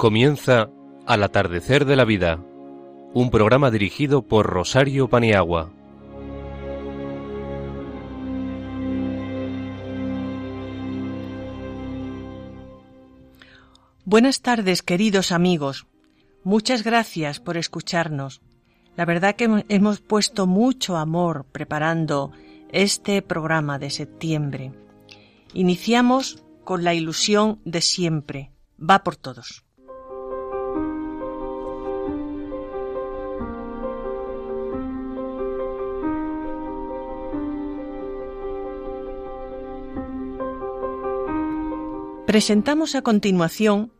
Comienza Al atardecer de la vida, un programa dirigido por Rosario Paniagua. Buenas tardes, queridos amigos. Muchas gracias por escucharnos. La verdad que hemos puesto mucho amor preparando este programa de septiembre. Iniciamos con la ilusión de siempre. Va por todos. Presentamos a continuación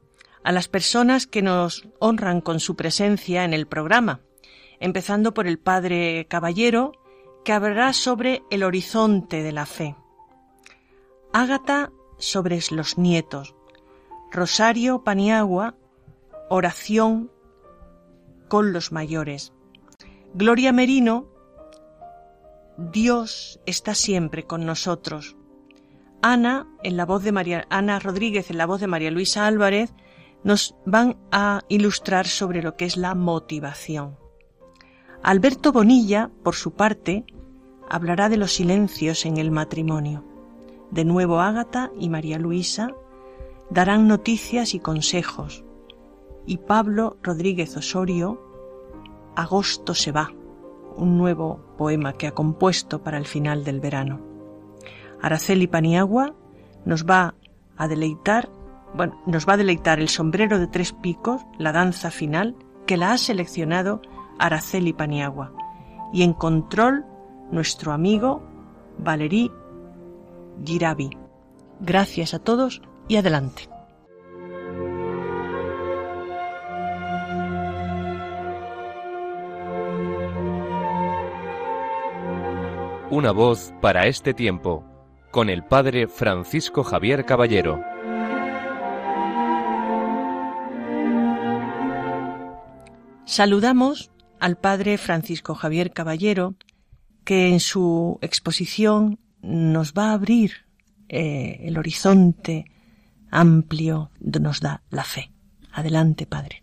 a las personas que nos honran con su presencia en el programa, empezando por el Padre Caballero, que hablará sobre el horizonte de la fe. Ágata sobre los nietos. Rosario Paniagua, oración con los mayores. Gloria Merino, Dios está siempre con nosotros. Ana, en la voz de María, Ana Rodríguez, en la voz de María Luisa Álvarez, nos van a ilustrar sobre lo que es la motivación. Alberto Bonilla, por su parte, hablará de los silencios en el matrimonio. De nuevo Ágata y María Luisa darán noticias y consejos. Y Pablo Rodríguez Osorio, Agosto se va, un nuevo poema que ha compuesto para el final del verano. Araceli Paniagua nos va a deleitar, bueno, nos va a deleitar el sombrero de tres picos, la danza final, que la ha seleccionado Araceli Paniagua. Y en control, nuestro amigo Valerí Girabi. Gracias a todos y adelante. Una voz para este tiempo con el padre Francisco Javier Caballero. Saludamos al padre Francisco Javier Caballero, que en su exposición nos va a abrir eh, el horizonte amplio, nos da la fe. Adelante, padre.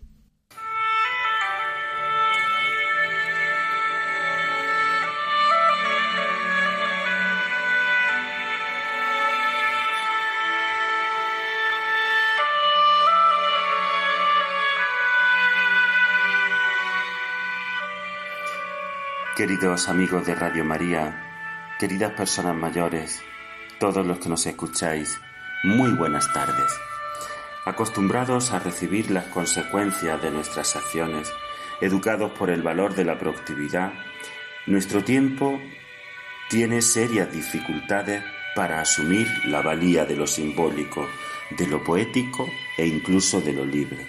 Queridos amigos de Radio María, queridas personas mayores, todos los que nos escucháis, muy buenas tardes. Acostumbrados a recibir las consecuencias de nuestras acciones, educados por el valor de la productividad, nuestro tiempo tiene serias dificultades para asumir la valía de lo simbólico, de lo poético e incluso de lo libre.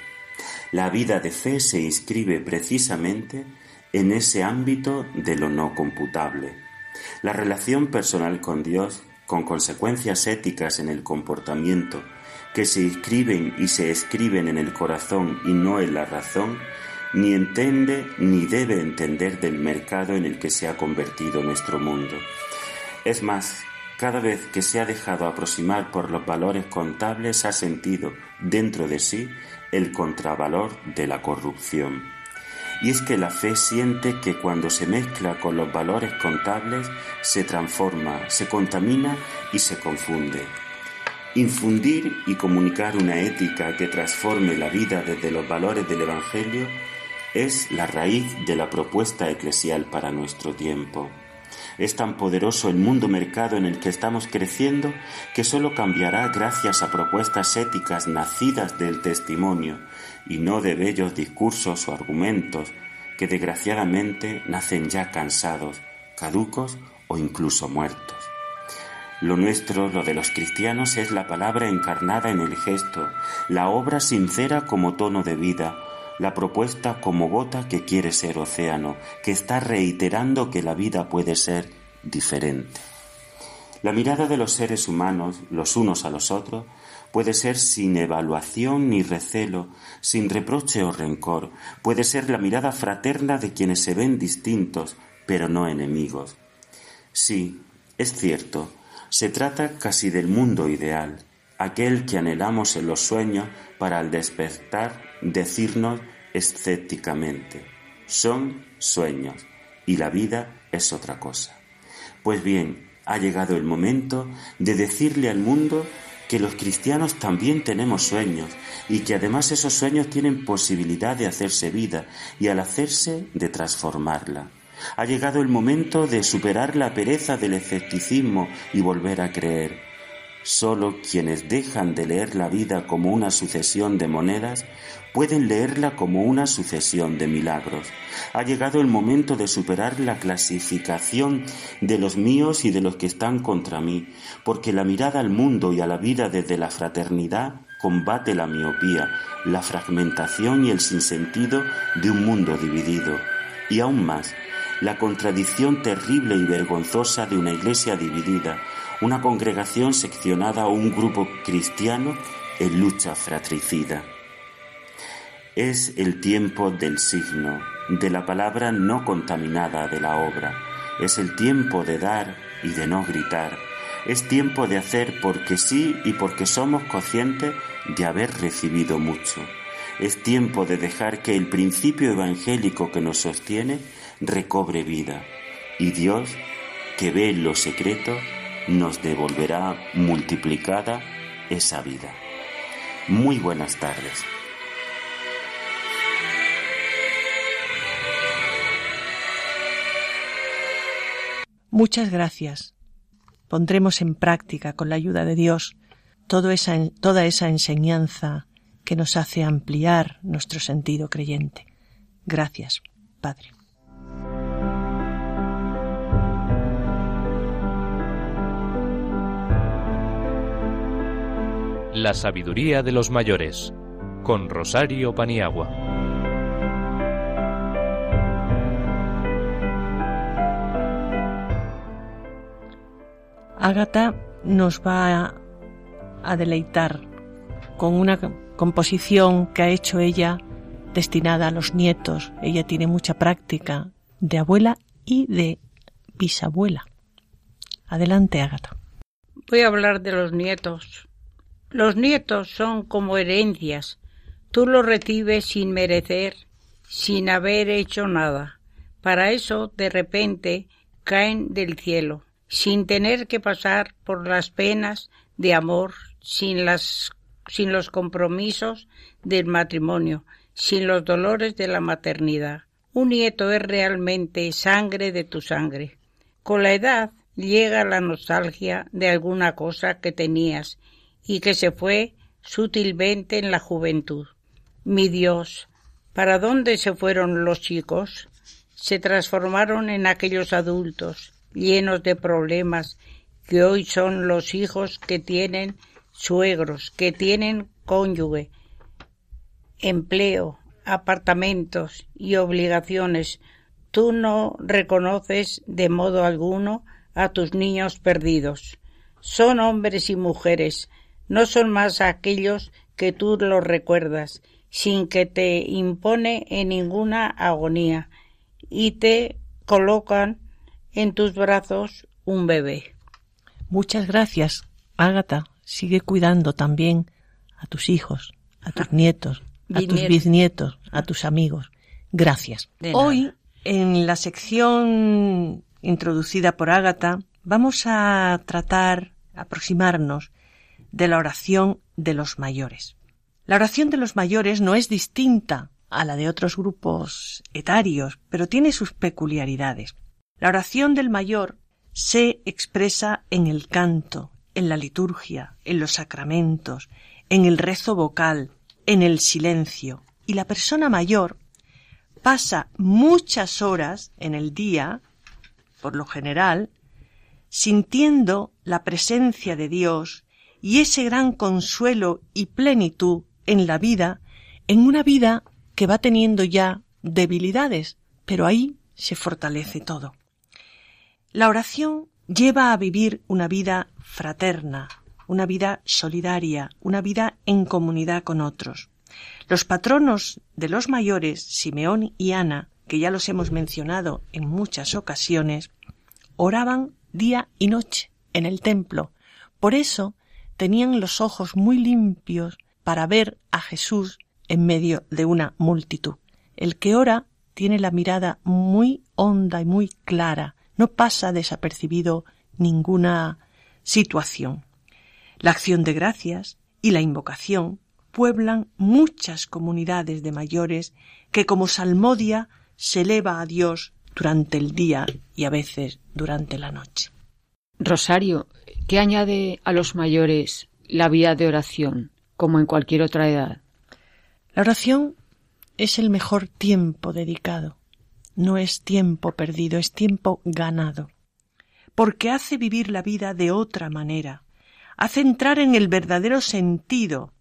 La vida de fe se inscribe precisamente en ese ámbito de lo no computable. La relación personal con Dios, con consecuencias éticas en el comportamiento, que se inscriben y se escriben en el corazón y no en la razón, ni entiende ni debe entender del mercado en el que se ha convertido nuestro mundo. Es más, cada vez que se ha dejado aproximar por los valores contables ha sentido dentro de sí el contravalor de la corrupción. Y es que la fe siente que cuando se mezcla con los valores contables se transforma, se contamina y se confunde. Infundir y comunicar una ética que transforme la vida desde los valores del Evangelio es la raíz de la propuesta eclesial para nuestro tiempo. Es tan poderoso el mundo mercado en el que estamos creciendo que solo cambiará gracias a propuestas éticas nacidas del testimonio y no de bellos discursos o argumentos que desgraciadamente nacen ya cansados, caducos o incluso muertos. Lo nuestro, lo de los cristianos, es la palabra encarnada en el gesto, la obra sincera como tono de vida, la propuesta como gota que quiere ser océano, que está reiterando que la vida puede ser diferente. La mirada de los seres humanos, los unos a los otros, Puede ser sin evaluación ni recelo, sin reproche o rencor. Puede ser la mirada fraterna de quienes se ven distintos, pero no enemigos. Sí, es cierto, se trata casi del mundo ideal, aquel que anhelamos en los sueños para al despertar decirnos escépticamente, son sueños y la vida es otra cosa. Pues bien, ha llegado el momento de decirle al mundo que los cristianos también tenemos sueños y que además esos sueños tienen posibilidad de hacerse vida y al hacerse de transformarla. Ha llegado el momento de superar la pereza del escepticismo y volver a creer. Solo quienes dejan de leer la vida como una sucesión de monedas pueden leerla como una sucesión de milagros. Ha llegado el momento de superar la clasificación de los míos y de los que están contra mí, porque la mirada al mundo y a la vida desde la fraternidad combate la miopía, la fragmentación y el sinsentido de un mundo dividido. Y aún más, la contradicción terrible y vergonzosa de una iglesia dividida, una congregación seccionada o un grupo cristiano en lucha fratricida. Es el tiempo del signo, de la palabra no contaminada de la obra. Es el tiempo de dar y de no gritar. Es tiempo de hacer porque sí y porque somos conscientes de haber recibido mucho. Es tiempo de dejar que el principio evangélico que nos sostiene recobre vida. Y Dios, que ve lo secreto, nos devolverá multiplicada esa vida. Muy buenas tardes. Muchas gracias. Pondremos en práctica, con la ayuda de Dios, toda esa enseñanza que nos hace ampliar nuestro sentido creyente. Gracias, Padre. La sabiduría de los mayores, con Rosario Paniagua. Ágata nos va a deleitar con una composición que ha hecho ella destinada a los nietos. Ella tiene mucha práctica de abuela y de bisabuela. Adelante, Ágata. Voy a hablar de los nietos. Los nietos son como herencias. Tú los recibes sin merecer, sin haber hecho nada. Para eso, de repente, caen del cielo sin tener que pasar por las penas de amor, sin las sin los compromisos del matrimonio, sin los dolores de la maternidad. Un nieto es realmente sangre de tu sangre. Con la edad llega la nostalgia de alguna cosa que tenías y que se fue sutilmente en la juventud. Mi Dios, ¿para dónde se fueron los chicos? Se transformaron en aquellos adultos llenos de problemas que hoy son los hijos que tienen suegros, que tienen cónyuge, empleo, apartamentos y obligaciones. Tú no reconoces de modo alguno a tus niños perdidos. Son hombres y mujeres, no son más aquellos que tú los recuerdas, sin que te impone en ninguna agonía, y te colocan en tus brazos un bebé. Muchas gracias, Ágata. Sigue cuidando también a tus hijos, a tus nietos, a tus bisnietos, a tus amigos. Gracias. Hoy, en la sección introducida por Ágata, vamos a tratar, aproximarnos de la oración de los mayores. La oración de los mayores no es distinta a la de otros grupos etarios, pero tiene sus peculiaridades. La oración del mayor se expresa en el canto, en la liturgia, en los sacramentos, en el rezo vocal, en el silencio. Y la persona mayor pasa muchas horas en el día, por lo general, sintiendo la presencia de Dios y ese gran consuelo y plenitud en la vida, en una vida que va teniendo ya debilidades, pero ahí se fortalece todo. La oración lleva a vivir una vida fraterna, una vida solidaria, una vida en comunidad con otros. Los patronos de los mayores, Simeón y Ana, que ya los hemos mencionado en muchas ocasiones, oraban día y noche en el templo. Por eso tenían los ojos muy limpios para ver a Jesús en medio de una multitud. El que ora tiene la mirada muy honda y muy clara, no pasa desapercibido ninguna situación. La acción de gracias y la invocación pueblan muchas comunidades de mayores que como salmodia se eleva a Dios durante el día y a veces durante la noche. Rosario, ¿qué añade a los mayores la vida de oración, como en cualquier otra edad? La oración es el mejor tiempo dedicado. No es tiempo perdido, es tiempo ganado. Porque hace vivir la vida de otra manera, hace entrar en el verdadero sentido,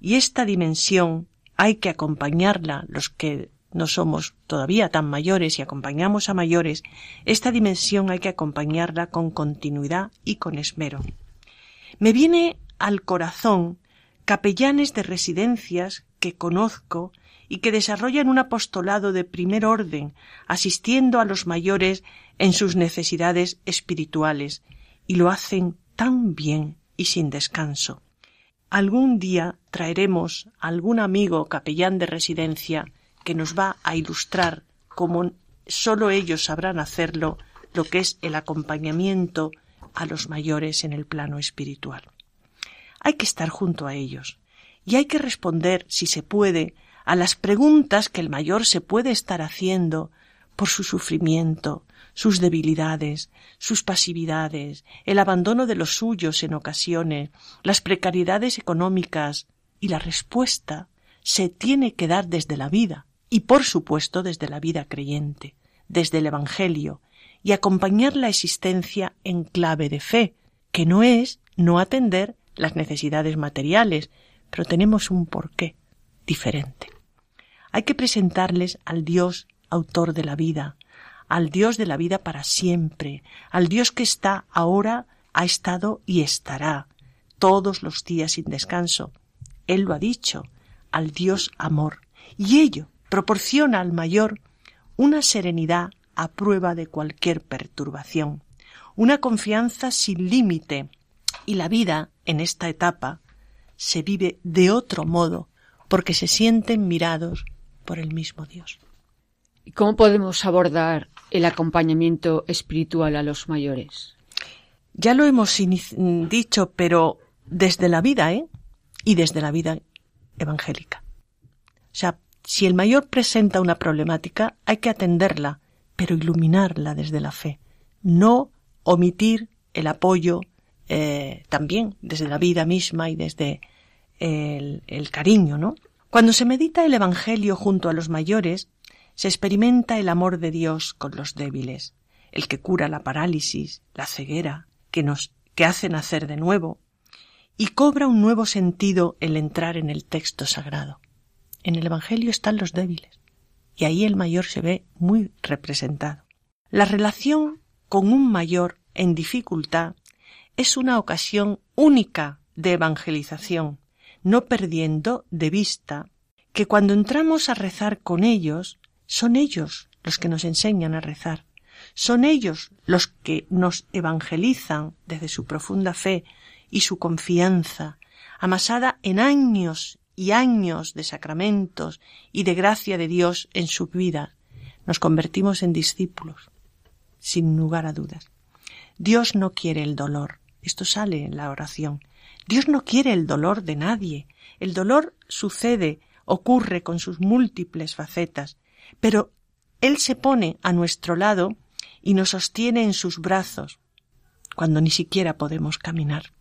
y esta dimensión hay que acompañarla, los que no somos todavía tan mayores y acompañamos a mayores, esta dimensión hay que acompañarla con continuidad y con esmero. Me viene al corazón capellanes de residencias que conozco y que desarrollan un apostolado de primer orden, asistiendo a los mayores en sus necesidades espirituales, y lo hacen tan bien y sin descanso. Algún día traeremos algún amigo capellán de residencia que nos va a ilustrar como sólo ellos sabrán hacerlo lo que es el acompañamiento a los mayores en el plano espiritual. Hay que estar junto a ellos y hay que responder, si se puede, a las preguntas que el mayor se puede estar haciendo por su sufrimiento, sus debilidades, sus pasividades, el abandono de los suyos en ocasiones, las precariedades económicas, y la respuesta se tiene que dar desde la vida, y por supuesto desde la vida creyente, desde el Evangelio, y acompañar la existencia en clave de fe, que no es no atender las necesidades materiales, pero tenemos un porqué diferente. Hay que presentarles al Dios autor de la vida, al Dios de la vida para siempre, al Dios que está ahora, ha estado y estará todos los días sin descanso. Él lo ha dicho, al Dios amor. Y ello proporciona al mayor una serenidad a prueba de cualquier perturbación, una confianza sin límite, y la vida en esta etapa se vive de otro modo porque se sienten mirados por el mismo Dios. ¿Cómo podemos abordar el acompañamiento espiritual a los mayores? Ya lo hemos dicho, pero desde la vida, ¿eh? Y desde la vida evangélica. O sea, si el mayor presenta una problemática, hay que atenderla, pero iluminarla desde la fe. No omitir el apoyo eh, también desde la vida misma y desde el, el cariño, ¿no? Cuando se medita el Evangelio junto a los mayores, se experimenta el amor de Dios con los débiles, el que cura la parálisis, la ceguera, que nos que hace nacer de nuevo, y cobra un nuevo sentido el entrar en el texto sagrado. En el Evangelio están los débiles, y ahí el mayor se ve muy representado. La relación con un mayor en dificultad es una ocasión única de evangelización, no perdiendo de vista que cuando entramos a rezar con ellos, son ellos los que nos enseñan a rezar, son ellos los que nos evangelizan desde su profunda fe y su confianza, amasada en años y años de sacramentos y de gracia de Dios en su vida, nos convertimos en discípulos, sin lugar a dudas. Dios no quiere el dolor. Esto sale en la oración. Dios no quiere el dolor de nadie. El dolor sucede, ocurre con sus múltiples facetas, pero Él se pone a nuestro lado y nos sostiene en sus brazos, cuando ni siquiera podemos caminar.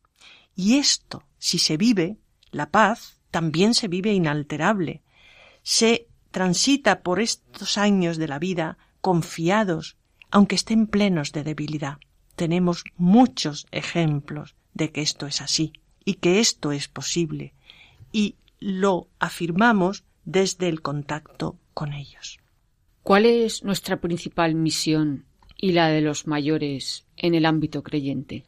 Y esto, si se vive, la paz, también se vive inalterable. Se transita por estos años de la vida confiados, aunque estén plenos de debilidad. Tenemos muchos ejemplos de que esto es así y que esto es posible y lo afirmamos desde el contacto con ellos. ¿Cuál es nuestra principal misión y la de los mayores en el ámbito creyente?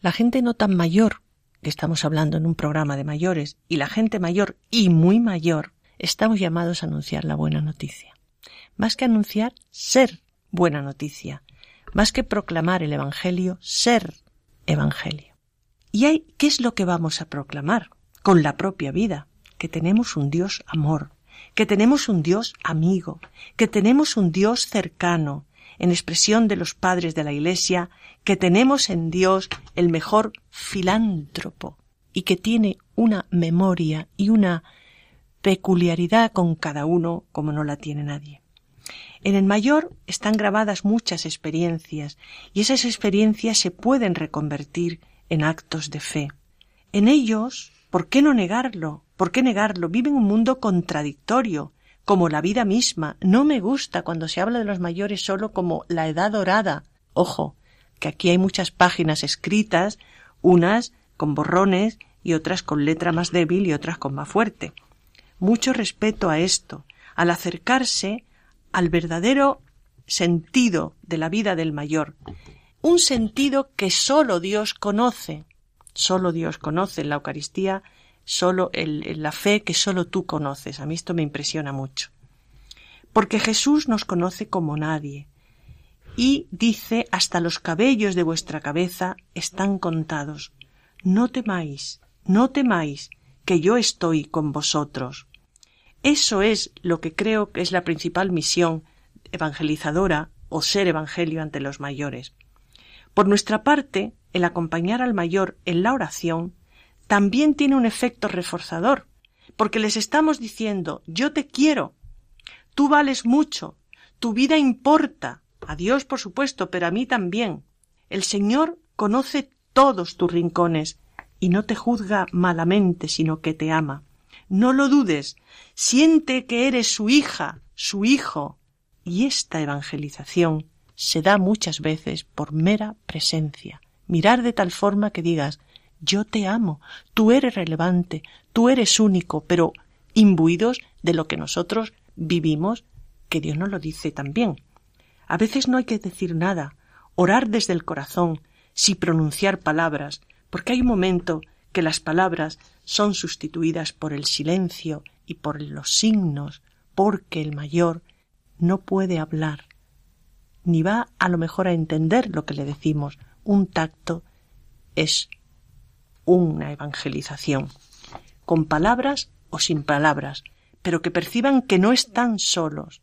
La gente no tan mayor que estamos hablando en un programa de mayores, y la gente mayor y muy mayor, estamos llamados a anunciar la buena noticia. Más que anunciar, ser buena noticia. Más que proclamar el Evangelio, ser Evangelio. ¿Y hay, qué es lo que vamos a proclamar? Con la propia vida, que tenemos un Dios amor, que tenemos un Dios amigo, que tenemos un Dios cercano, en expresión de los padres de la Iglesia, que tenemos en Dios el mejor filántropo y que tiene una memoria y una peculiaridad con cada uno como no la tiene nadie. En el mayor están grabadas muchas experiencias y esas experiencias se pueden reconvertir en actos de fe. En ellos, ¿por qué no negarlo? ¿Por qué negarlo? Viven un mundo contradictorio, como la vida misma. No me gusta cuando se habla de los mayores solo como la edad dorada. Ojo, que aquí hay muchas páginas escritas, unas con borrones y otras con letra más débil y otras con más fuerte. Mucho respeto a esto, al acercarse al verdadero sentido de la vida del mayor, un sentido que sólo Dios conoce, sólo Dios conoce la Eucaristía solo el, la fe que solo tú conoces. A mí esto me impresiona mucho. Porque Jesús nos conoce como nadie. Y dice, hasta los cabellos de vuestra cabeza están contados. No temáis, no temáis, que yo estoy con vosotros. Eso es lo que creo que es la principal misión evangelizadora o ser evangelio ante los mayores. Por nuestra parte, el acompañar al mayor en la oración también tiene un efecto reforzador, porque les estamos diciendo yo te quiero, tú vales mucho, tu vida importa, a Dios por supuesto, pero a mí también. El Señor conoce todos tus rincones y no te juzga malamente, sino que te ama. No lo dudes, siente que eres su hija, su hijo. Y esta evangelización se da muchas veces por mera presencia. Mirar de tal forma que digas yo te amo, tú eres relevante, tú eres único, pero imbuidos de lo que nosotros vivimos, que Dios nos lo dice también. A veces no hay que decir nada, orar desde el corazón, sin pronunciar palabras, porque hay un momento que las palabras son sustituidas por el silencio y por los signos, porque el mayor no puede hablar, ni va a lo mejor a entender lo que le decimos. Un tacto es una evangelización, con palabras o sin palabras, pero que perciban que no están solos.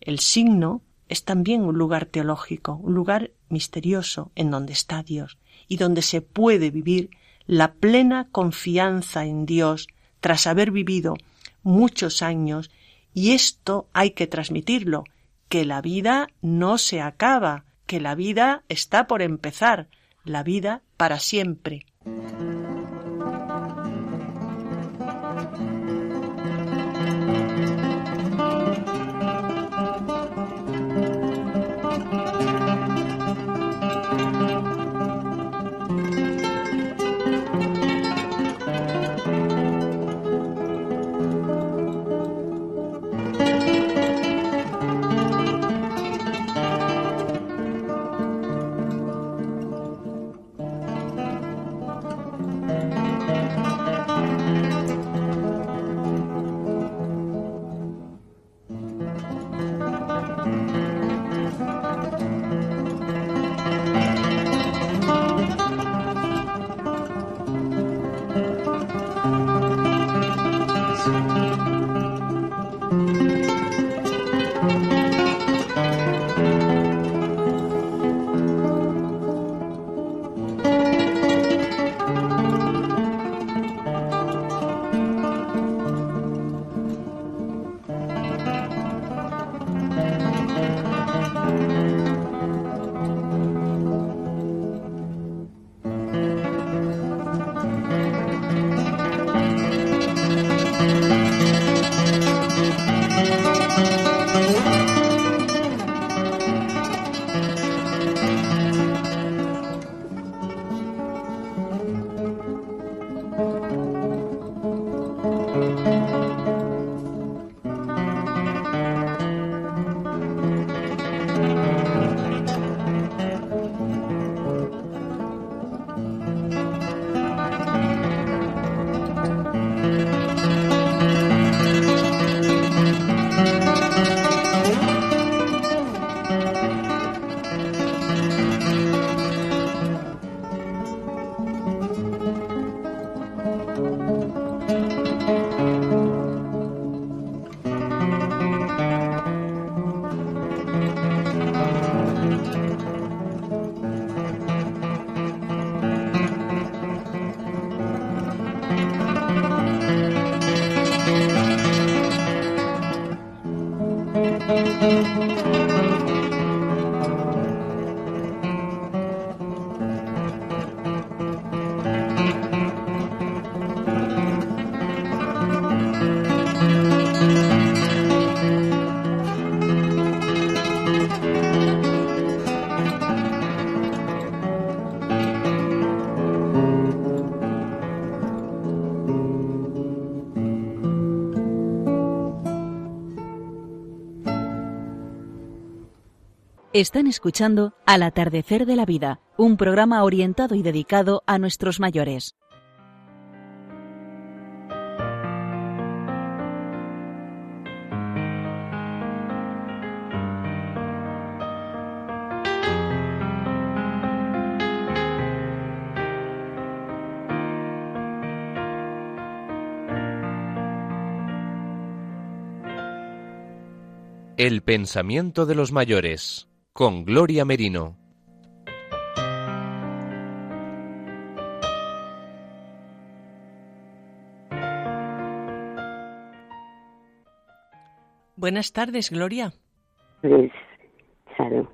El signo es también un lugar teológico, un lugar misterioso en donde está Dios y donde se puede vivir la plena confianza en Dios tras haber vivido muchos años y esto hay que transmitirlo, que la vida no se acaba, que la vida está por empezar, la vida para siempre. Están escuchando Al atardecer de la vida, un programa orientado y dedicado a nuestros mayores. El pensamiento de los mayores, con Gloria Merino. Buenas tardes, Gloria. Pues, claro.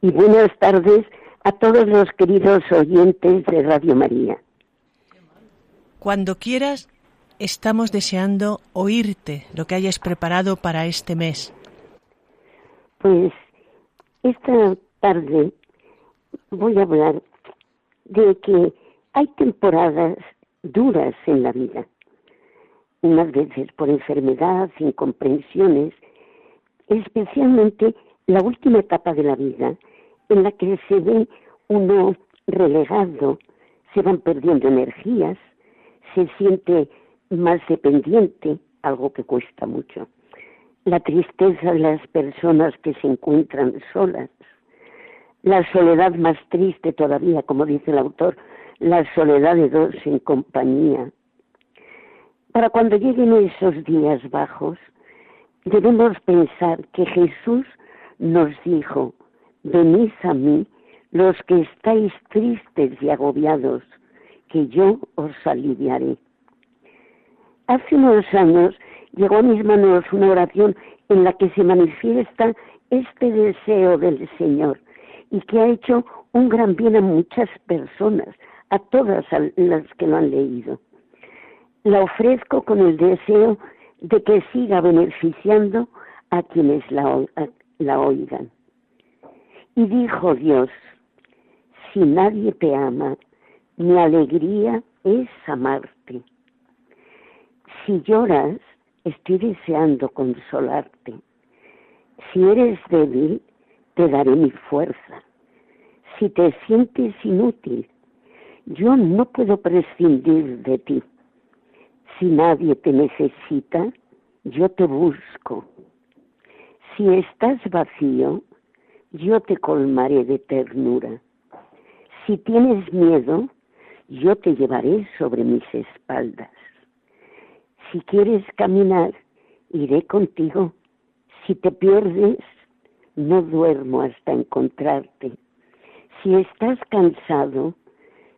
Y buenas tardes a todos los queridos oyentes de Radio María. Cuando quieras, estamos deseando oírte lo que hayas preparado para este mes. Pues esta tarde voy a hablar de que hay temporadas duras en la vida, unas veces por enfermedad, incomprensiones, especialmente la última etapa de la vida en la que se ve uno relegado, se van perdiendo energías, se siente más dependiente, algo que cuesta mucho la tristeza de las personas que se encuentran solas, la soledad más triste todavía, como dice el autor, la soledad de dos en compañía. Para cuando lleguen esos días bajos, debemos pensar que Jesús nos dijo, venid a mí los que estáis tristes y agobiados, que yo os aliviaré. Hace unos años llegó a mis manos una oración en la que se manifiesta este deseo del Señor y que ha hecho un gran bien a muchas personas, a todas las que lo han leído. La ofrezco con el deseo de que siga beneficiando a quienes la, la oigan. Y dijo Dios, si nadie te ama, mi alegría es amarte. Si lloras, estoy deseando consolarte. Si eres débil, te daré mi fuerza. Si te sientes inútil, yo no puedo prescindir de ti. Si nadie te necesita, yo te busco. Si estás vacío, yo te colmaré de ternura. Si tienes miedo, yo te llevaré sobre mis espaldas. Si quieres caminar, iré contigo. Si te pierdes, no duermo hasta encontrarte. Si estás cansado,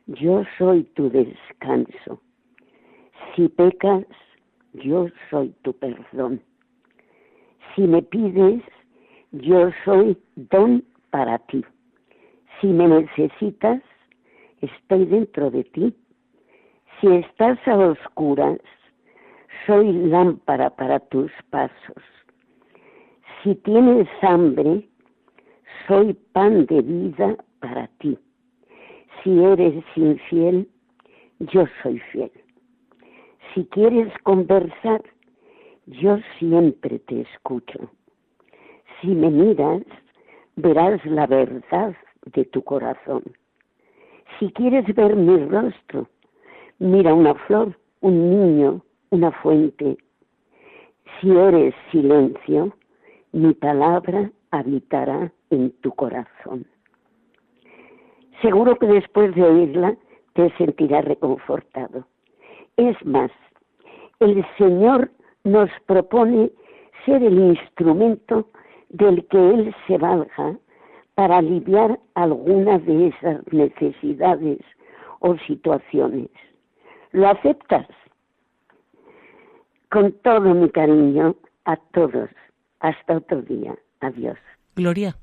yo soy tu descanso. Si pecas, yo soy tu perdón. Si me pides, yo soy don para ti. Si me necesitas, estoy dentro de ti. Si estás a oscuras, soy lámpara para tus pasos. Si tienes hambre, soy pan de vida para ti. Si eres infiel, yo soy fiel. Si quieres conversar, yo siempre te escucho. Si me miras, verás la verdad de tu corazón. Si quieres ver mi rostro, mira una flor, un niño, una fuente. Si eres silencio, mi palabra habitará en tu corazón. Seguro que después de oírla te sentirás reconfortado. Es más, el Señor nos propone ser el instrumento del que Él se valga para aliviar alguna de esas necesidades o situaciones. ¿Lo aceptas? Con todo mi cariño a todos. Hasta otro día. Adiós. Gloria,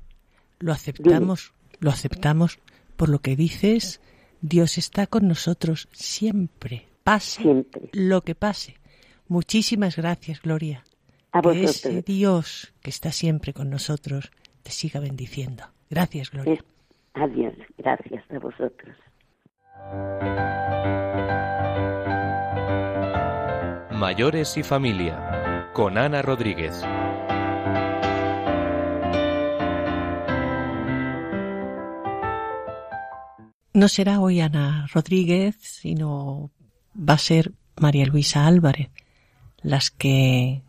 lo aceptamos, lo aceptamos por lo que dices. Dios está con nosotros siempre, pase lo que pase. Muchísimas gracias, Gloria. A que ese Dios que está siempre con nosotros te siga bendiciendo. Gracias, Gloria. Adiós, gracias a vosotros. Mayores y Familia, con Ana Rodríguez. No será hoy Ana Rodríguez, sino va a ser María Luisa Álvarez, las que,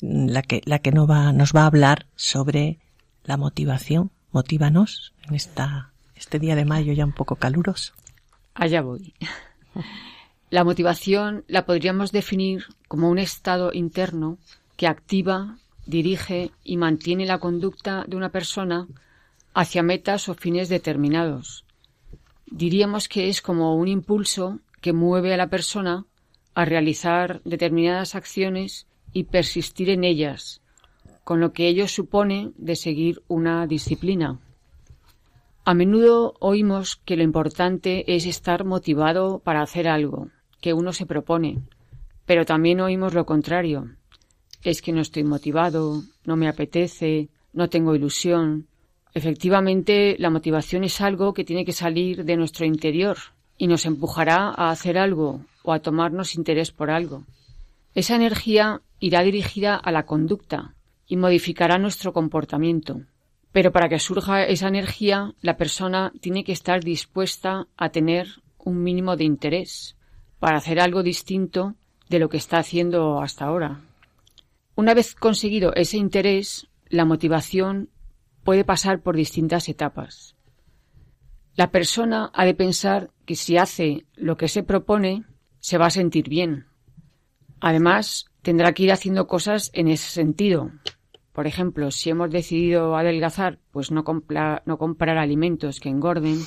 la que, la que no va, nos va a hablar sobre la motivación. Motívanos en esta, este día de mayo ya un poco caluroso. Allá voy. La motivación la podríamos definir como un estado interno que activa, dirige y mantiene la conducta de una persona hacia metas o fines determinados. Diríamos que es como un impulso que mueve a la persona a realizar determinadas acciones y persistir en ellas, con lo que ello supone de seguir una disciplina. A menudo oímos que lo importante es estar motivado para hacer algo que uno se propone, pero también oímos lo contrario. Es que no estoy motivado, no me apetece, no tengo ilusión. Efectivamente, la motivación es algo que tiene que salir de nuestro interior y nos empujará a hacer algo o a tomarnos interés por algo. Esa energía irá dirigida a la conducta y modificará nuestro comportamiento. Pero para que surja esa energía, la persona tiene que estar dispuesta a tener un mínimo de interés para hacer algo distinto de lo que está haciendo hasta ahora. Una vez conseguido ese interés, la motivación puede pasar por distintas etapas. La persona ha de pensar que si hace lo que se propone, se va a sentir bien. Además, tendrá que ir haciendo cosas en ese sentido, por ejemplo, si hemos decidido adelgazar, pues no, no comprar alimentos que engorden.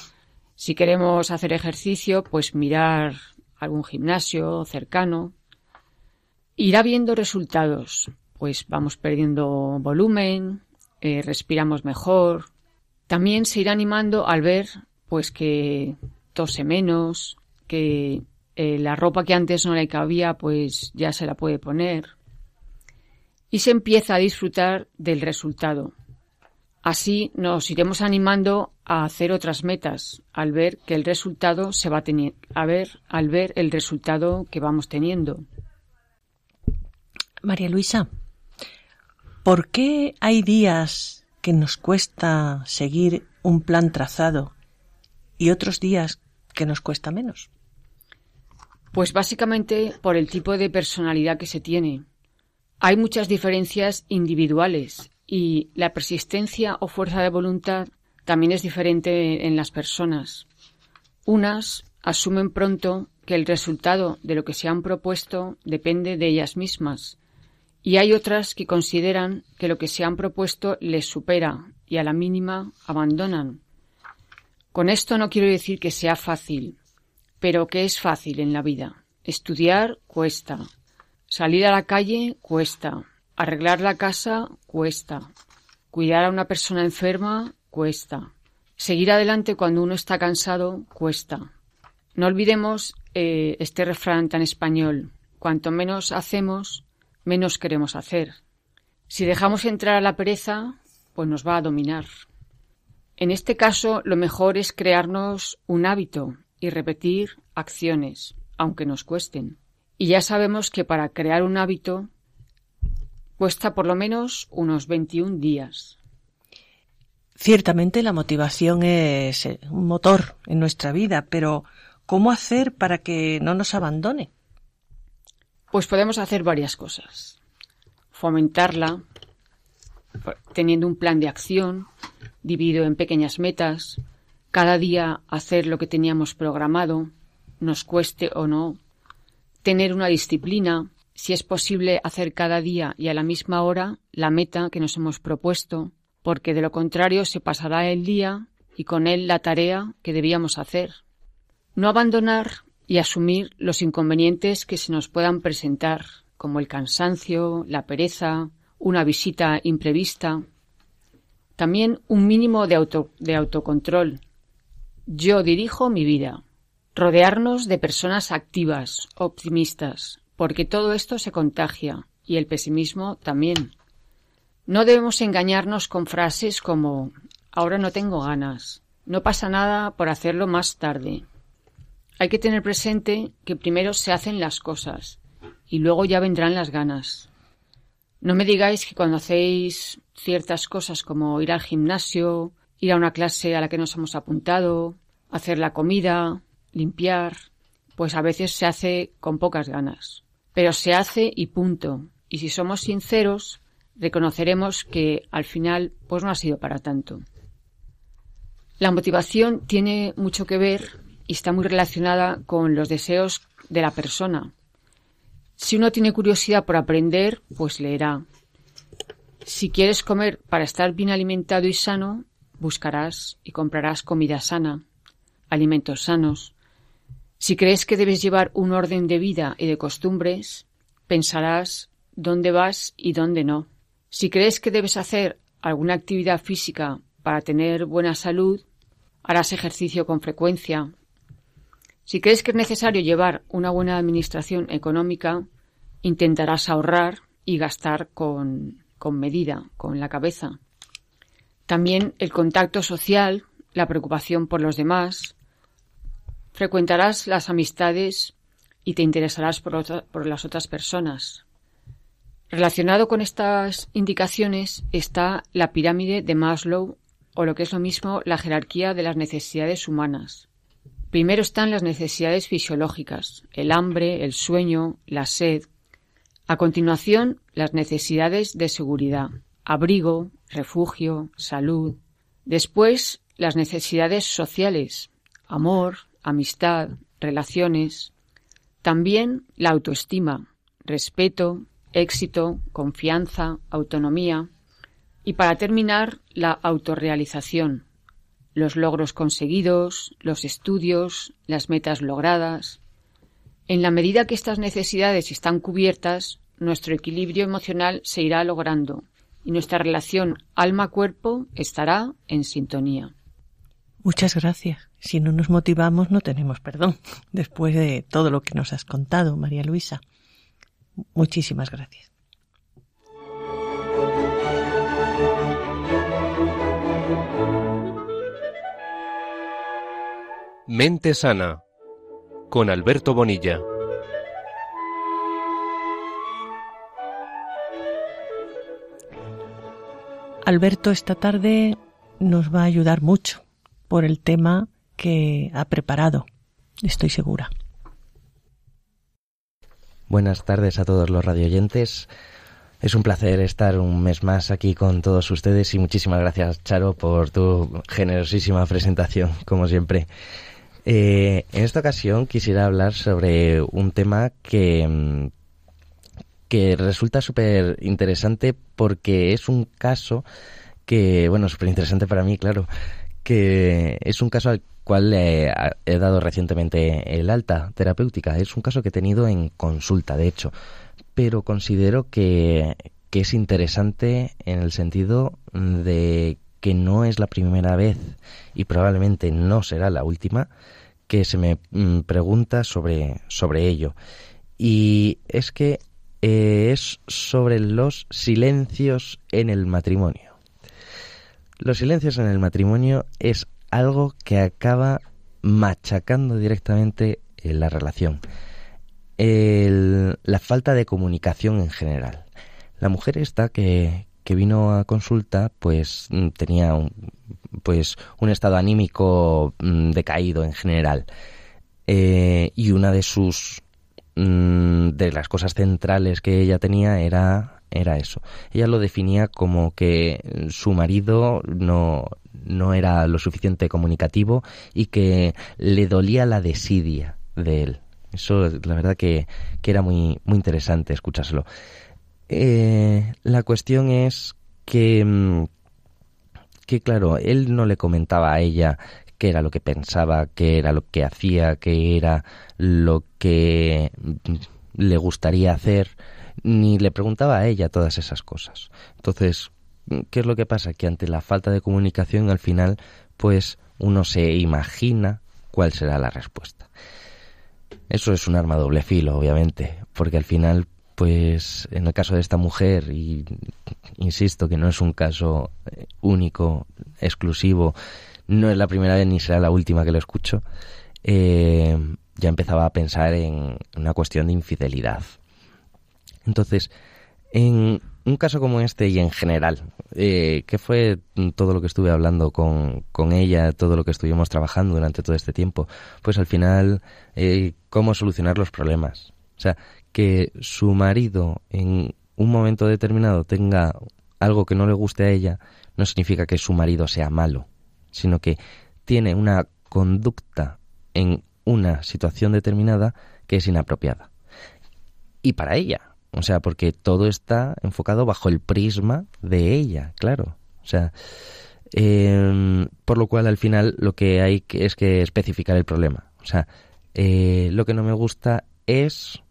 Si queremos hacer ejercicio, pues mirar algún gimnasio cercano. Irá viendo resultados, pues vamos perdiendo volumen, eh, respiramos mejor. También se irá animando al ver, pues que tose menos, que eh, la ropa que antes no le cabía, pues ya se la puede poner y se empieza a disfrutar del resultado. Así nos iremos animando a hacer otras metas al ver que el resultado se va a tener, a ver al ver el resultado que vamos teniendo. María Luisa, ¿por qué hay días que nos cuesta seguir un plan trazado y otros días que nos cuesta menos? Pues básicamente por el tipo de personalidad que se tiene. Hay muchas diferencias individuales y la persistencia o fuerza de voluntad también es diferente en las personas. Unas asumen pronto que el resultado de lo que se han propuesto depende de ellas mismas y hay otras que consideran que lo que se han propuesto les supera y a la mínima abandonan. Con esto no quiero decir que sea fácil, pero que es fácil en la vida. Estudiar cuesta, Salir a la calle cuesta. Arreglar la casa cuesta. Cuidar a una persona enferma cuesta. Seguir adelante cuando uno está cansado cuesta. No olvidemos eh, este refrán tan español. Cuanto menos hacemos, menos queremos hacer. Si dejamos entrar a la pereza, pues nos va a dominar. En este caso, lo mejor es crearnos un hábito y repetir acciones, aunque nos cuesten. Y ya sabemos que para crear un hábito cuesta por lo menos unos 21 días. Ciertamente la motivación es eh, un motor en nuestra vida, pero ¿cómo hacer para que no nos abandone? Pues podemos hacer varias cosas. Fomentarla, teniendo un plan de acción, dividido en pequeñas metas, cada día hacer lo que teníamos programado, nos cueste o no, tener una disciplina, si es posible hacer cada día y a la misma hora la meta que nos hemos propuesto, porque de lo contrario se pasará el día y con él la tarea que debíamos hacer. No abandonar y asumir los inconvenientes que se nos puedan presentar, como el cansancio, la pereza, una visita imprevista. También un mínimo de, auto, de autocontrol. Yo dirijo mi vida. Rodearnos de personas activas, optimistas, porque todo esto se contagia y el pesimismo también. No debemos engañarnos con frases como ahora no tengo ganas, no pasa nada por hacerlo más tarde. Hay que tener presente que primero se hacen las cosas y luego ya vendrán las ganas. No me digáis que cuando hacéis ciertas cosas como ir al gimnasio, ir a una clase a la que nos hemos apuntado, Hacer la comida, limpiar, pues a veces se hace con pocas ganas. Pero se hace y punto. Y si somos sinceros, reconoceremos que al final pues no ha sido para tanto. La motivación tiene mucho que ver y está muy relacionada con los deseos de la persona. Si uno tiene curiosidad por aprender, pues leerá. Si quieres comer para estar bien alimentado y sano, buscarás y comprarás comida sana, alimentos sanos. Si crees que debes llevar un orden de vida y de costumbres, pensarás dónde vas y dónde no. Si crees que debes hacer alguna actividad física para tener buena salud, harás ejercicio con frecuencia. Si crees que es necesario llevar una buena administración económica, intentarás ahorrar y gastar con, con medida, con la cabeza. También el contacto social, la preocupación por los demás. Frecuentarás las amistades y te interesarás por, las otras personas. Relacionado con estas indicaciones está la pirámide de Maslow o lo que es lo mismo la jerarquía de las necesidades humanas. Primero están las necesidades fisiológicas, el hambre, el sueño, la sed. A continuación, las necesidades de seguridad, abrigo, refugio, salud. Después, las necesidades sociales, amor, amistad, relaciones. También la autoestima, respeto, éxito, confianza, autonomía. Y para terminar, la autorrealización, los logros conseguidos, los estudios, las metas logradas. En la medida que estas necesidades están cubiertas, nuestro equilibrio emocional se irá logrando y nuestra relación alma-cuerpo estará en sintonía. Muchas gracias. Si no nos motivamos no tenemos perdón, después de todo lo que nos has contado, María Luisa. Muchísimas gracias. Mente Sana con Alberto Bonilla. Alberto esta tarde nos va a ayudar mucho por el tema que ha preparado, estoy segura. Buenas tardes a todos los radioyentes. Es un placer estar un mes más aquí con todos ustedes y muchísimas gracias, Charo, por tu generosísima presentación, como siempre. Eh, en esta ocasión quisiera hablar sobre un tema que, que resulta súper interesante porque es un caso que, bueno, súper interesante para mí, claro, que es un caso al cual he dado recientemente el alta terapéutica. Es un caso que he tenido en consulta, de hecho, pero considero que, que es interesante en el sentido de que no es la primera vez y probablemente no será la última que se me mm, pregunta sobre, sobre ello. Y es que eh, es sobre los silencios en el matrimonio. Los silencios en el matrimonio es algo que acaba machacando directamente en la relación. la falta de comunicación en general. La mujer esta que, que vino a consulta pues mm, tenía un, pues un estado anímico mm, decaído en general eh, y una de sus Mm, de las cosas centrales que ella tenía era, era eso. Ella lo definía como que su marido no, no era lo suficiente comunicativo y que le dolía la desidia de él. Eso, la verdad que, que era muy, muy interesante escuchárselo. Eh, la cuestión es que, mm, que, claro, él no le comentaba a ella qué era lo que pensaba, qué era lo que hacía, qué era lo que le gustaría hacer, ni le preguntaba a ella todas esas cosas. Entonces, ¿qué es lo que pasa? Que ante la falta de comunicación, al final, pues uno se imagina cuál será la respuesta. Eso es un arma doble filo, obviamente, porque al final, pues en el caso de esta mujer, y insisto que no es un caso único, exclusivo, no es la primera vez ni será la última que lo escucho, eh, ya empezaba a pensar en una cuestión de infidelidad. Entonces, en, un caso como este y en general, eh, ¿qué fue todo lo que estuve hablando con, con, ella, todo lo que estuvimos trabajando durante todo este tiempo? Pues al final, eh, cómo solucionar los problemas. O sea, que su marido en un momento determinado tenga algo que no le guste a ella, no significa que su marido sea malo, sino que tiene una conducta en una situación determinada que es inapropiada. Y para ella, o sea, porque todo está enfocado bajo el prisma de ella, claro. O sea, em, por lo cual al final lo que hay que es que especificar el problema. O sea, eh, lo que no me gusta es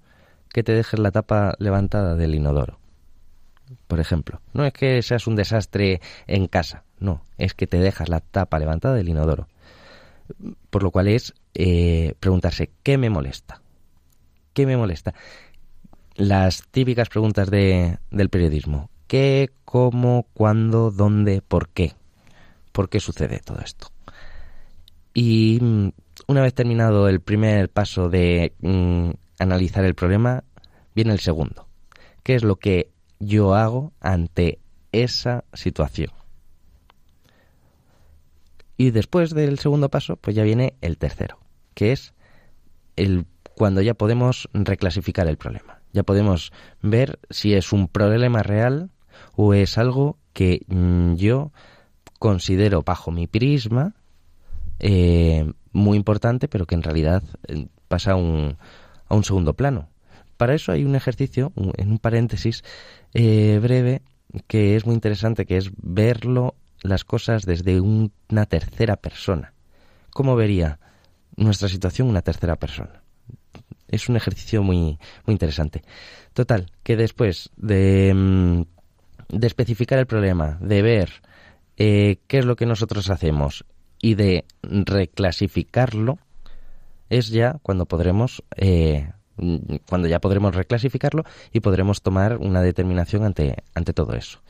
que te dejes la tapa levantada del inodoro. Por ejemplo, no es que seas un desastre en casa, no, es que te dejas la tapa levantada del inodoro. Por lo cual es eh, preguntarse, ¿qué me molesta? ¿Qué me molesta? Las típicas preguntas de, del periodismo. ¿Qué, cómo, cuándo, dónde, por qué? ¿Por qué sucede todo esto? Y mm, una vez terminado el primer paso de mm, analizar el problema, viene el segundo. ¿Qué es lo que yo hago ante esa situación? Y después del segundo paso, pues ya viene el tercero, que es el cuando ya podemos reclasificar el problema ya podemos ver si es un problema real o es algo que mm, yo considero bajo mi prisma eh, muy importante, pero que en realidad eh, pasa a un, a un segundo plano. Para eso hay un ejercicio, en un paréntesis eh, breve, que es muy interesante, que es verlo las cosas desde una tercera persona. ¿Cómo vería nuestra situación una tercera persona? Es un ejercicio muy, muy interesante. Total, que después de, mm, de especificar el problema, de ver eh, qué es lo que nosotros hacemos y de reclasificarlo, es ya cuando podremos, eh, cuando ya podremos reclasificarlo y podremos tomar una determinación ante, ante todo eso.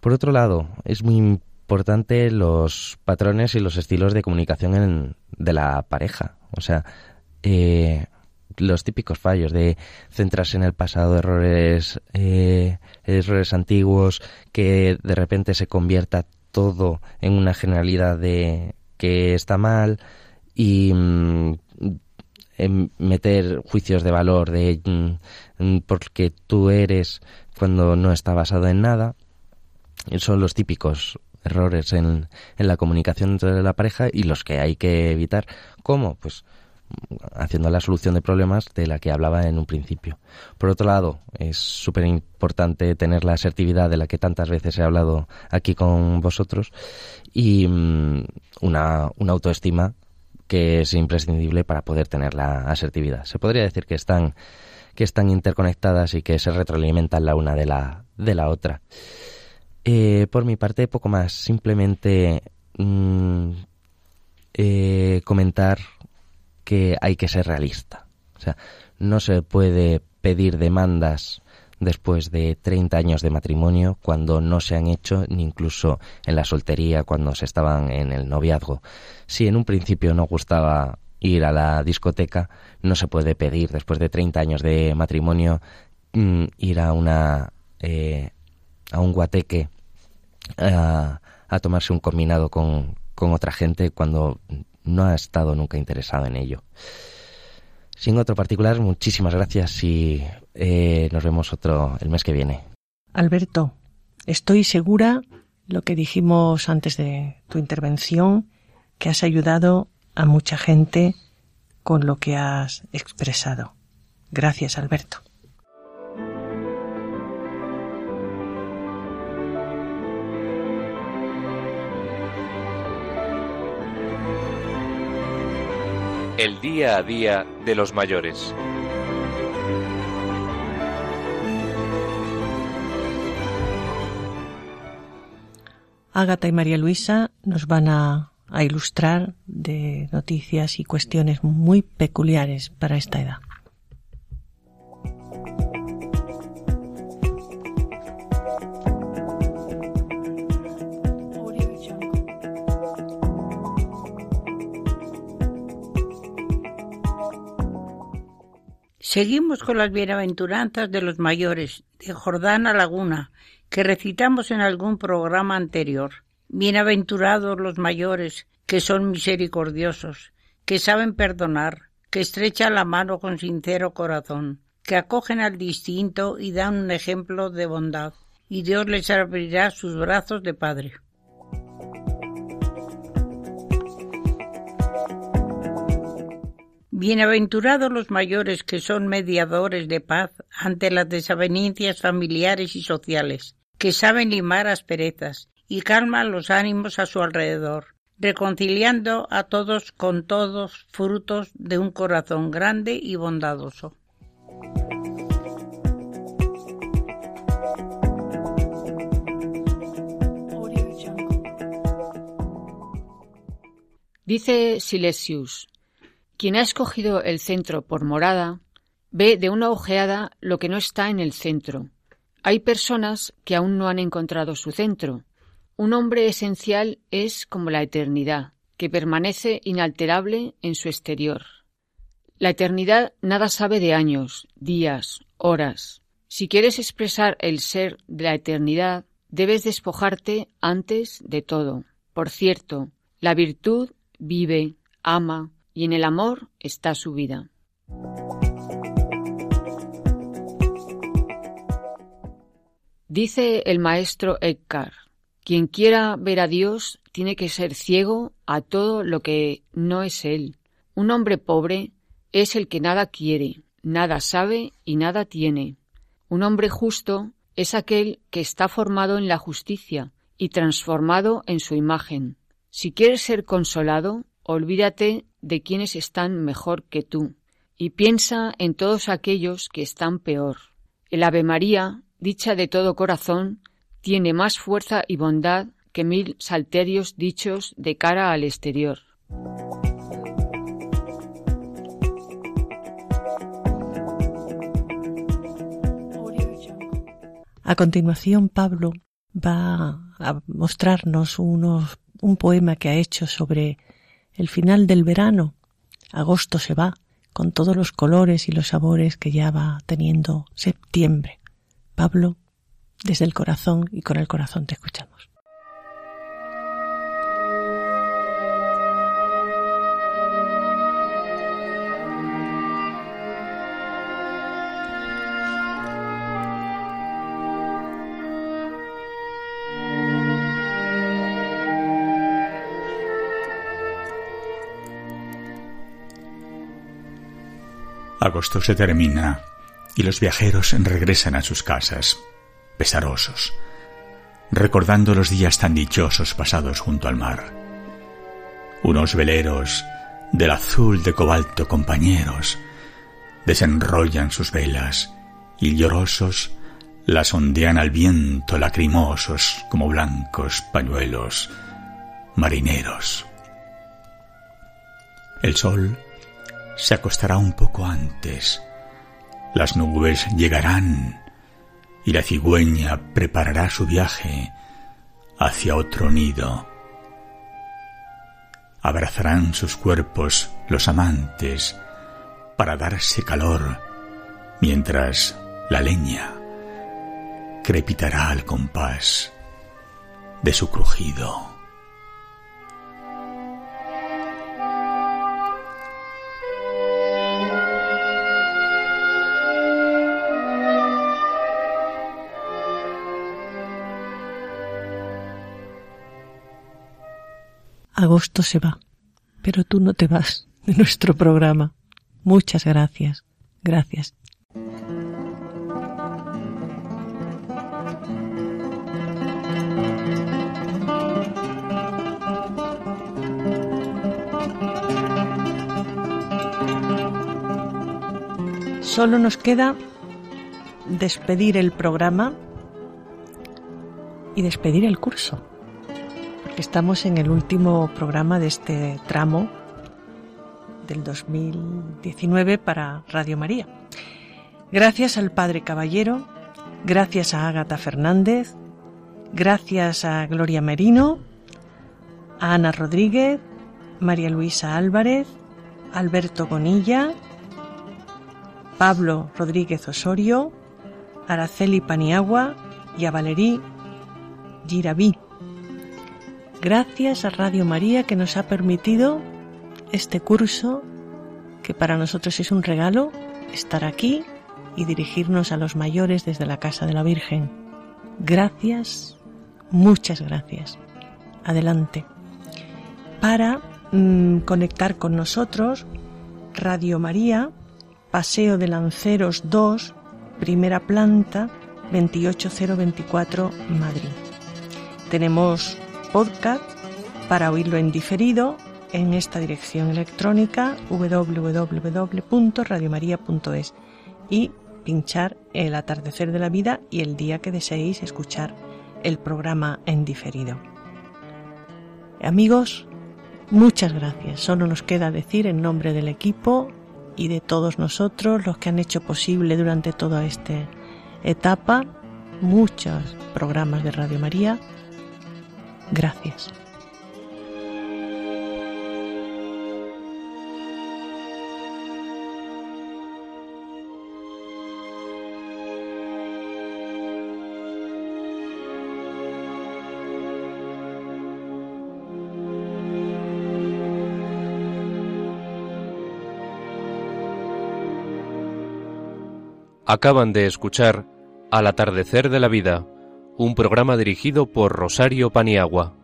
Por otro lado, es muy importante los patrones y los estilos de comunicación de la pareja. O sea, eh, los típicos fallos de centrarse en el pasado, errores, eh, errores antiguos, que de repente se convierta todo en una generalidad de que está mal y mm, meter juicios de valor de mm, porque tú eres cuando no está basado en nada. Son los típicos errores en, en la comunicación entre la pareja y los que hay que evitar. ¿Cómo? Pues haciendo la solución de problemas de la que hablaba en un principio. Por otro lado, es súper importante tener la asertividad de la que tantas veces he hablado aquí con vosotros y mm, una, una autoestima que es imprescindible para poder tener la asertividad. Se podría decir que están, que están interconectadas y que se retroalimentan la una de la, de la otra. Eh, por mi parte, poco más. Simplemente mm, eh, comentar que hay que ser realista. O sea, no se puede pedir demandas después de 30 años de matrimonio cuando no se han hecho ni incluso en la soltería cuando se estaban en el noviazgo. Si en un principio no gustaba ir a la discoteca, no se puede pedir después de 30 años de matrimonio mm, ir a una eh, a un guateque a, a tomarse un combinado con, con otra gente cuando no ha estado nunca interesado en ello. Sin otro particular, muchísimas gracias y eh, nos vemos otro el mes que viene. Alberto, estoy segura, lo que dijimos antes de tu intervención, que has ayudado a mucha gente con lo que has expresado. Gracias, Alberto. El día a día de los mayores. Ágata y María Luisa nos van a, a, ilustrar de noticias y cuestiones muy peculiares para esta edad. Seguimos con las bienaventuranzas de los mayores, de Jordana Laguna, que recitamos en algún programa anterior. Bienaventurados los mayores, que son misericordiosos, que saben perdonar, que estrechan la mano con sincero corazón, que acogen al distinto y dan un ejemplo de bondad, y Dios les abrirá sus brazos de Padre. Bienaventurados los mayores que son mediadores de paz ante las desavenencias familiares y sociales, que saben limar asperezas y calman los ánimos a su alrededor, reconciliando a todos con todos frutos de un corazón grande y bondadoso. Dice Silesius, quien ha escogido el centro por morada, ve de una ojeada lo que no está en el centro. Hay personas que aún no han encontrado su centro. Un hombre esencial es como la eternidad, que permanece inalterable en su exterior. La eternidad nada sabe de años, días, horas. Si quieres expresar el ser de la eternidad, debes despojarte antes de todo. Por cierto, la virtud vive, ama, y en el amor está su vida. Dice el maestro Eckhart, quien quiera ver a Dios tiene que ser ciego a todo lo que no es Él. Un hombre pobre es el que nada quiere, nada sabe y nada tiene. Un hombre justo es aquel que está formado en la justicia y transformado en su imagen. Si quieres ser consolado, olvídate de quienes están mejor que tú y piensa en todos aquellos que están peor. El Ave María, dicha de todo corazón, tiene más fuerza y bondad que mil salterios dichos de cara al exterior. A continuación, Pablo va a mostrarnos un poema que ha hecho sobre el final del verano. Agosto se va, con todos los colores y los sabores que ya va teniendo septiembre. Pablo, desde el corazón y con el corazón te escuchamos. Se termina y los viajeros regresan a sus casas, pesarosos, recordando los días tan dichosos pasados junto al mar. Unos veleros del azul de cobalto compañeros desenrollan sus velas y llorosos las ondean al viento lacrimosos como blancos pañuelos marineros. El sol se acostará un poco antes. Las nubes llegarán y la cigüeña preparará su viaje hacia otro nido. Abrazarán sus cuerpos los amantes para darse calor, mientras la leña crepitará al compás de su crujido. Agosto se va, pero tú no te vas de nuestro programa. Muchas gracias. Gracias. Solo nos queda despedir el programa y despedir el curso. Estamos en el último programa de este tramo del 2019 para Radio María. Gracias al Padre Caballero, gracias a Ágata Fernández, gracias a Gloria Merino, a Ana Rodríguez, María Luisa Álvarez, Alberto Bonilla, Pablo Rodríguez Osorio, Araceli Paniagua y a Valerí Girabí. Gracias a Radio María que nos ha permitido este curso que para nosotros es un regalo estar aquí y dirigirnos a los mayores desde la Casa de la Virgen. Gracias, muchas gracias. Adelante. Para mm, conectar con nosotros, Radio María, Paseo de Lanceros 2, primera planta, 28024, Madrid. Tenemos podcast para oírlo en diferido en esta dirección electrónica www.radiomaria.es y pinchar el atardecer de la vida y el día que deseéis escuchar el programa en diferido. Amigos, muchas gracias. Solo nos queda decir en nombre del equipo y de todos nosotros, los que han hecho posible durante toda esta etapa muchos programas de Radio María. Gracias. Acaban de escuchar Al atardecer de la vida, un programa dirigido por Rosario Paniagua.